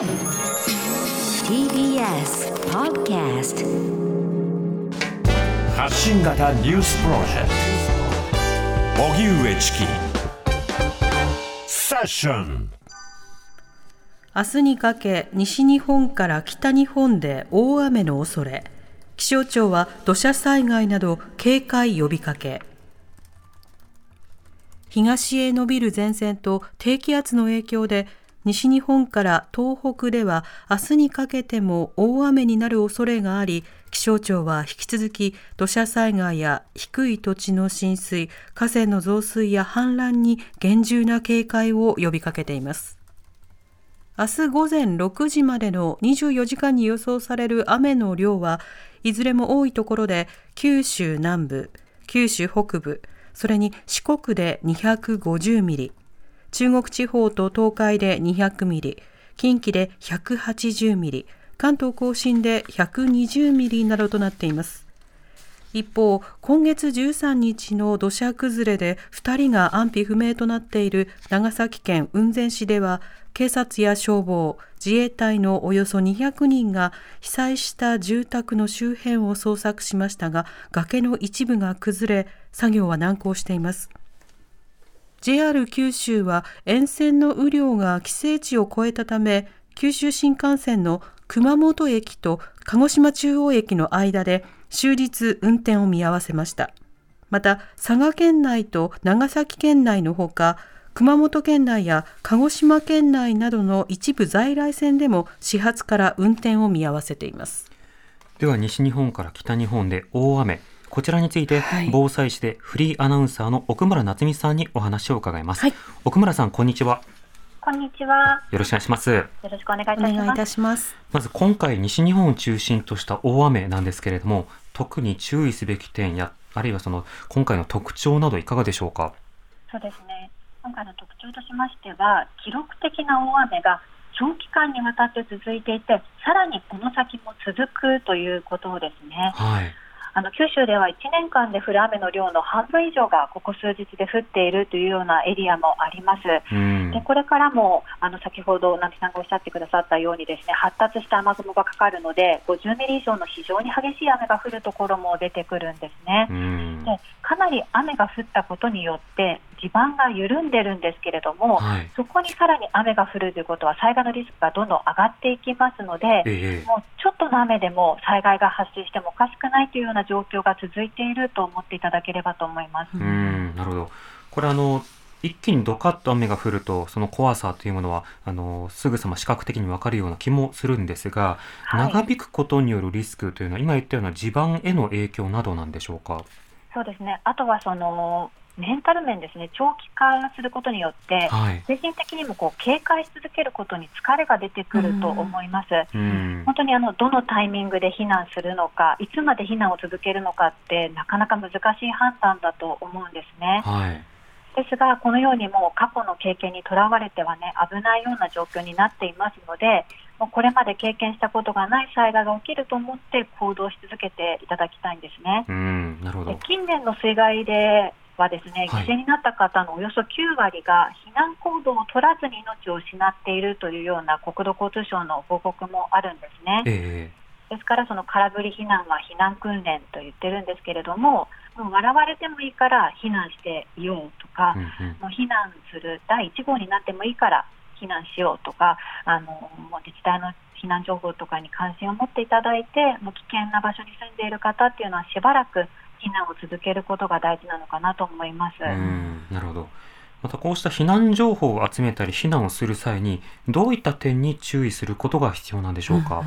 TBS Podcast 発信型ニュースプロジェクト。荻上チキ。セッション明日にかけ西日本から北日本で大雨の恐れ。気象庁は土砂災害など警戒呼びかけ。東へ伸びる前線と低気圧の影響で西日本から東北では明日にかけても大雨になる恐れがあり気象庁は引き続き土砂災害や低い土地の浸水河川の増水や氾濫に厳重な警戒を呼びかけています。明日午前6時までの24時間に予想される雨の量はいずれも多いところで九州南部、九州北部、それに四国で250ミリ、中国地方と東海で200ミリ、近畿で180ミリ、関東甲信で120ミリなどとなっています。一方、今月13日の土砂崩れで2人が安否不明となっている長崎県雲仙市では、警察や消防、自衛隊のおよそ200人が被災した住宅の周辺を捜索しましたが、崖の一部が崩れ、作業は難航しています。JR 九州は沿線の雨量が規制値を超えたため、九州新幹線の熊本駅と鹿児島中央駅の間で終日運転を見合わせました。また、佐賀県内と長崎県内のほか、熊本県内や鹿児島県内などの一部在来線でも始発から運転を見合わせています。では西日本から北日本で大雨。こちらについて、はい防災士でフリーアナウンサーの奥村夏美さんにお話を伺います。はい奥村さん、こんにちは。こんにちは。よろしくお願いします。よろしくお願いいたおします。願いいたします。まず今回西日本を中心とした大雨なんですけれども、特に注意すべき点や、あるいはその今回の特徴などいかがでしょうか？そうですね。今回の特徴としましては、記録的な大雨が長期間にわたって続いていて、さらにこの先も続くということですね。はい。あの九州では1年間で降る雨の量の半分以上がここ数日で降っているというようなエリアもあります。うんで。これからもあの先ほど直木さんがおっしゃってくださったようにですね発達した雨雲がかかるので50ミリ以上の非常に激しい雨が降るところも出てくるんですね。うん。でかなり雨が降ったことによって地盤が緩んでるんですけれども、はい。そこにさらに雨が降るということは災害のリスクがどんどん上がっていきますので、ええもうちょっとの雨でも災害が発生してもおかしくないというような状況が続いていると思っていただければと思います。うん、なるほど。これあの、一気にドカッと雨が降ると、その怖さというものは、あの、すぐさま視覚的にわかるような気もするんですが、はい長引くことによるリスクというのは、今言ったような地盤への影響などなんでしょうか？そうですねあとはそのメンタル面ですね長期化することによってはい。精神的にもこう警戒し続けることに疲れが出てくると思います。うん。本当にあのどのタイミングで避難するのか、いつまで避難を続けるのかって、なかなか難しい判断だと思うんですね。はい。ですが、このようにもう過去の経験にとらわれてはね、危ないような状況になっていますので、もうこれまで経験したことがない災害が起きると思って行動し続けていただきたいんですね。うん、なるほでど。近年の水害ではですね、はい犠牲になった方のおよそ9割が避難行動を取らずに命を失っているというような国土交通省の報告もあるんですね。えですから、その空振り避難は避難訓練と言ってるんですけれども、もう笑われてもいいから避難していようとかえ、うんうん。もう避難する第1号になってもいいから避難しようとか、あのもう自治体の避難情報とかに関心を持っていただいて、もう危険な場所に住んでいる方っていうのはしばらく避難を続けることが大事なのかなと思います。うん、なるほど。またこうした避難情報を集めたり避難をする際に、どういった点に注意することが必要なんでしょうか？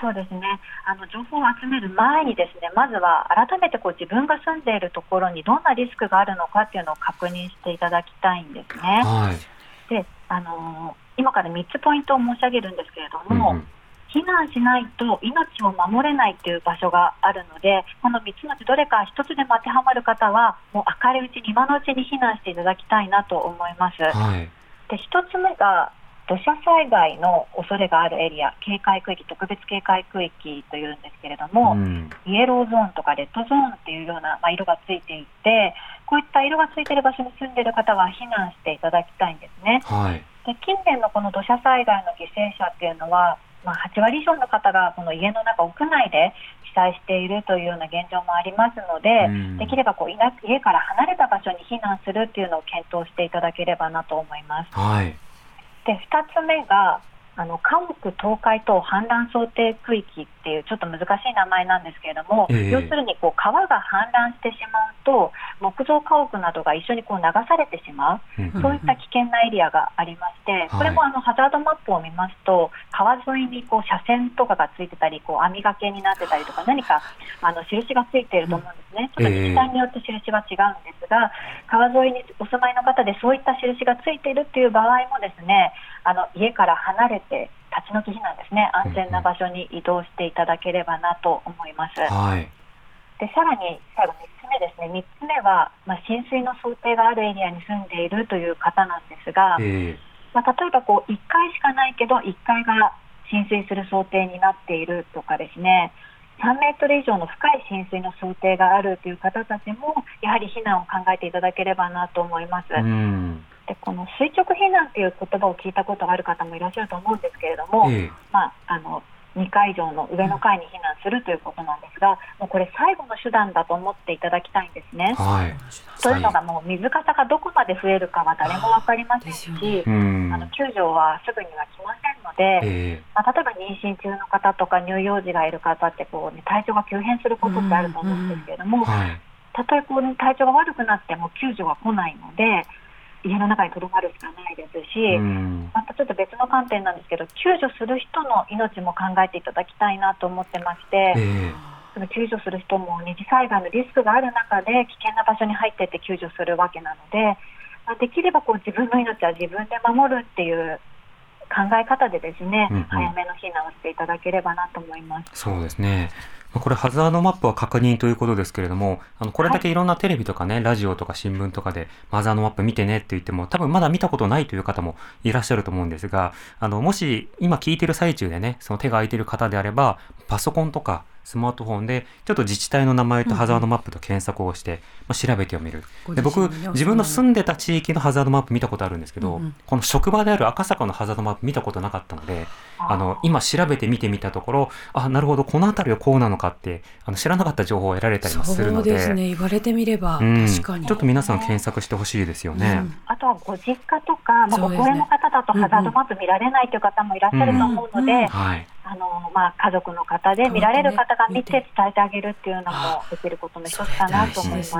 そうですねあの情報を集める前にですねまずは改めてこう自分が住んでいるところにどんなリスクがあるのかっていうのを確認していただきたいんですね。はい。であのー今から3つポイントを申し上げるんですけれども、うんうん避難しないと命を守れないという場所があるので、この3つのうちどれか1つでも当てはまる方は、もう明るいうちに今のうちに避難していただきたいなと思います。はい。で1つ目が土砂災害の恐れがあるエリア、警戒区域、特別警戒区域というんですけれども、うんイエローゾーンとかレッドゾーンっていうような、まあ、色がついていて、こういった色がついている場所に住んでいる方は避難していただきたいんですね。はい。で近年のこの土砂災害の犠牲者っていうのは、まあ、8割以上の方がこの家の中、屋内で被災しているというような現状もありますので、うんできればこう家から離れた場所に避難するっていうのを検討していただければなと思います。はい。で2つ目があの家屋倒壊等氾濫想定区域っていうちょっと難しい名前なんですけれども、ええ。要するにこう川が氾濫してしまうと木造家屋などが一緒にこう流されてしまう、うん。そういった危険なエリアがありまして、これもあのハザードマップを見ますと川沿いにこう車線とかがついてたりこう網掛けになってたりとか何かあの印がついていると思うんですね、ちょっと自治体によって印は違うんですが、川沿いにお住まいの方でそういった印がついているっていう場合もですねあの家から離れて立ち退き避難ですね。安全な場所に移動していただければなと思います。はい。でさらに最後3つ目ですね、3つ目は、まあ、浸水の想定があるエリアに住んでいるという方なんですが、えまあ、例えばこう1階しかないけど、1階が浸水する想定になっているとかですね、3メートル以上の深い浸水の想定があるという方たちも、やはり避難を考えていただければなと思います。でこの垂直避難という言葉を聞いたことがある方もいらっしゃると思うんですけれども、ええまあ、あの2階以上の上の階に避難するということなんですが、もうこれ、最後の手段だと思っていただきたいんですね。はい。というのが、もう水かさがどこまで増えるかは誰も分かりませんし、あ。の救助はすぐには来ませんので、ええまあ、例えば妊娠中の方とか乳幼児がいる方ってこう、ね、体調が急変することってあると思うんですけれども、はい。たとえこう、体調が悪くなっても救助が来ないので、家の中にとどまるしかないですし、うん。またちょっと別の観点なんですけど、救助する人の命も考えていただきたいなと思ってまして、ええその救助する人も二次災害のリスクがある中で危険な場所に入っていって救助するわけなので、まあできればこう自分の命は自分で守るっていう考え方でですね、うんうん早めの避難をしていただければなと思います。そうですね。まあこれハザードマップは確認ということですけれども、あの、これだけい。ろんなテレビとかね、ラジオとか新聞とかで、ハザードマップ見てねって言っても、多分まだ見たことないという方もいらっしゃると思うんですが、あの、もし今聞いてる最中でね、その手が空いてる方であれば、パソコンとかスマートフォンで、ちょっと自治体の名前とハザードマップと検索をして、まあ、調べてみる。で、僕、自分の住んでた地域のハザードマップ見たことあるんですけど、うんうん。この職場である赤坂のハザードマップ見たことなかったので、あの、今調べて見てみたところ、あ、なるほど、この辺りはこうなのかって、あの、知らなかった情報を得られたりもするので、そうですね。言われてみれば、うん、確かに。ちょっと皆さん検索してほしいですよね。あとはご実家とか、まあ、ご高齢の方だとハザードマップ見られないという方もいらっしゃると思うので、うん。うん。はい。あのまあ、家族の方で見られる方が見て伝えてあげるっていうのもできることの一つかなと思います。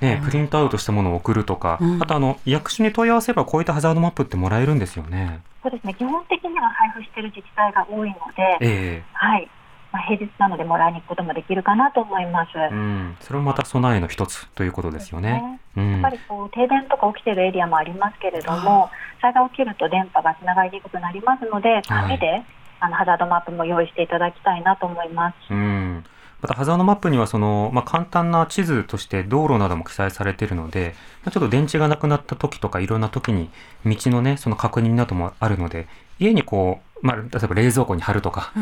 ねね、プリントアウトしたものを送るとか、うんあとあの、役所に問い合わせればこういったハザードマップってもらえるんですよね。そうですね基本的には配布している自治体が多いので、えはいまあ、平日なのでもらいに行くこともできるかなと思います。えうん。それもまた備えの一つということですよね。うんやっぱ。りこう停電とか起きているエリアもありますけれども、災害起きると電波がつながりにくくなりますので、紙で、あのハザードマップも用意していただきたいなと思います。うん。また、ハザードマップには、その、まあ、簡単な地図として道路なども記載されているので、まあ、ちょっと電池がなくなった時とか、いろんな時に、道のね、その確認などもあるので、家にこう、まあ、例えば冷蔵庫に貼るとか、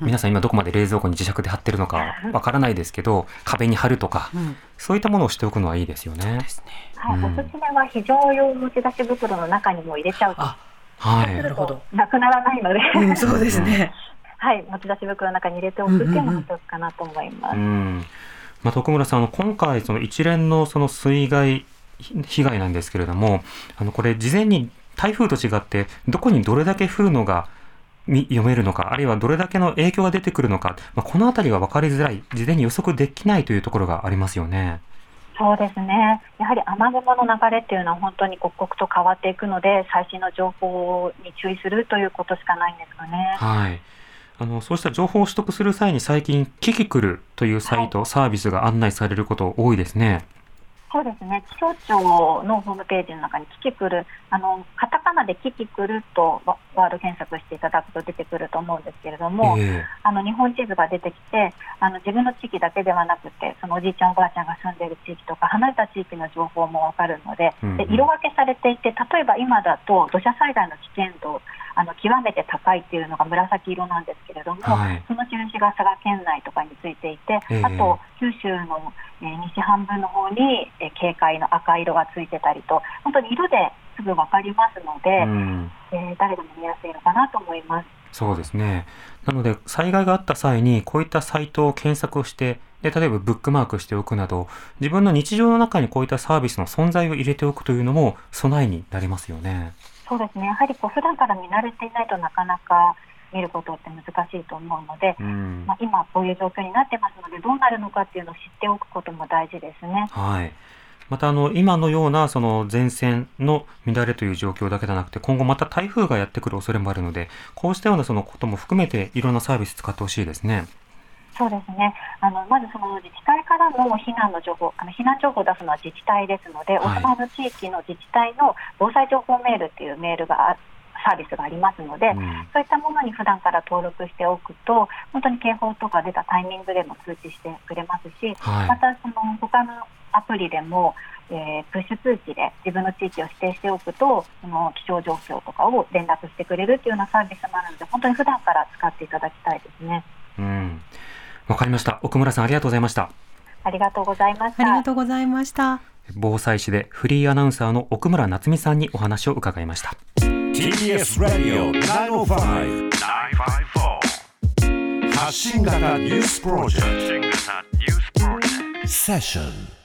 皆さん今どこまで冷蔵庫に磁石で貼ってるのかわからないですけど、壁に貼るとか、うんそういったものをしておくのはいいですよね。ですねはい、うんおすすめは非常用持ち出し袋の中にも入れちゃうと、あはい。なるほどなくならないので、うんそうですねはい、持ち出し袋の中に入れておくっていうのも一つかなと思います。うん。まあ、徳村さん、あの、今回、その一連のその水害ひ被害なんですけれども、あの、これ、事前に台風と違って、どこにどれだけ降るのがみ読めるのか、あるいはどれだけの影響が出てくるのか、まあ、このあたりが分かりづらい、事前に予測できないというところがありますよね。そうですね。やはり雨雲の流れっていうのは本当に刻々と変わっていくので、最新の情報に注意するということしかないんですかね。はい。あの、そうした情報を取得する際に最近、キキクルというサイト、サービスが案内されること多いですね。そうですね。気象庁のホームページの中にキキクル、あの、カタカナでキキクルとワワード検索していただくと出てくると思うんですけれども、えあの日本地図が出てきてあの自分の地域だけではなくてそのおじいちゃんおばあちゃんが住んでいる地域とか離れた地域の情報もわかるので,、うんうんで色分けされていて例えば今だと土砂災害の危険度あの極めて高いっていうのが紫色なんですけれども、はいその印が佐賀県内とかについていて、ええあと九州の、えー西半分の方に、えー警戒の赤色がついてたりと本当に色ですぐ分かりますので、うんえー誰でも見やすいのかなと思います。そうですね。なので、災害があった際に、こういったサイトを検索をして、で、例えばブックマークしておくなど、自分の日常の中にこういったサービスの存在を入れておくというのも備えになりますよね。そうですねやはりこう普段から見慣れていないとなかなか見ることって難しいと思うので、うんまあ、今こういう状況になってますのでどうなるのかっていうのを知っておくことも大事ですね。はい。また、あの、今のような、その前線の乱れという状況だけではなくて、今後また台風がやってくる恐れもあるので、こうしたようなそのことも含めて、いろんなサービス使ってほしいですね。そうですねあのまずその自治体からの避難の情報あの避難情報を出すのは自治体ですので、はいお住まいの地域の自治体の防災情報メールっていうメールがあサービスがありますので、うんそういったものに普段から登録しておくと本当に警報とか出たタイミングでも通知してくれますし、はいまたその他のアプリでも、えープッシュ通知で自分の地域を指定しておくとその気象状況とかを連絡してくれるっていうようなサービスもあるので本当に普段から使っていただきたいですね。うん。わかりました。奥村さん、ありがとうございました。ありがとうございました。ありがとうございました。防災士でフリーアナウンサーの奥村夏美さんにお話を伺いました。TBS ラディオ905 954発信型ニュースプロジェクトセッション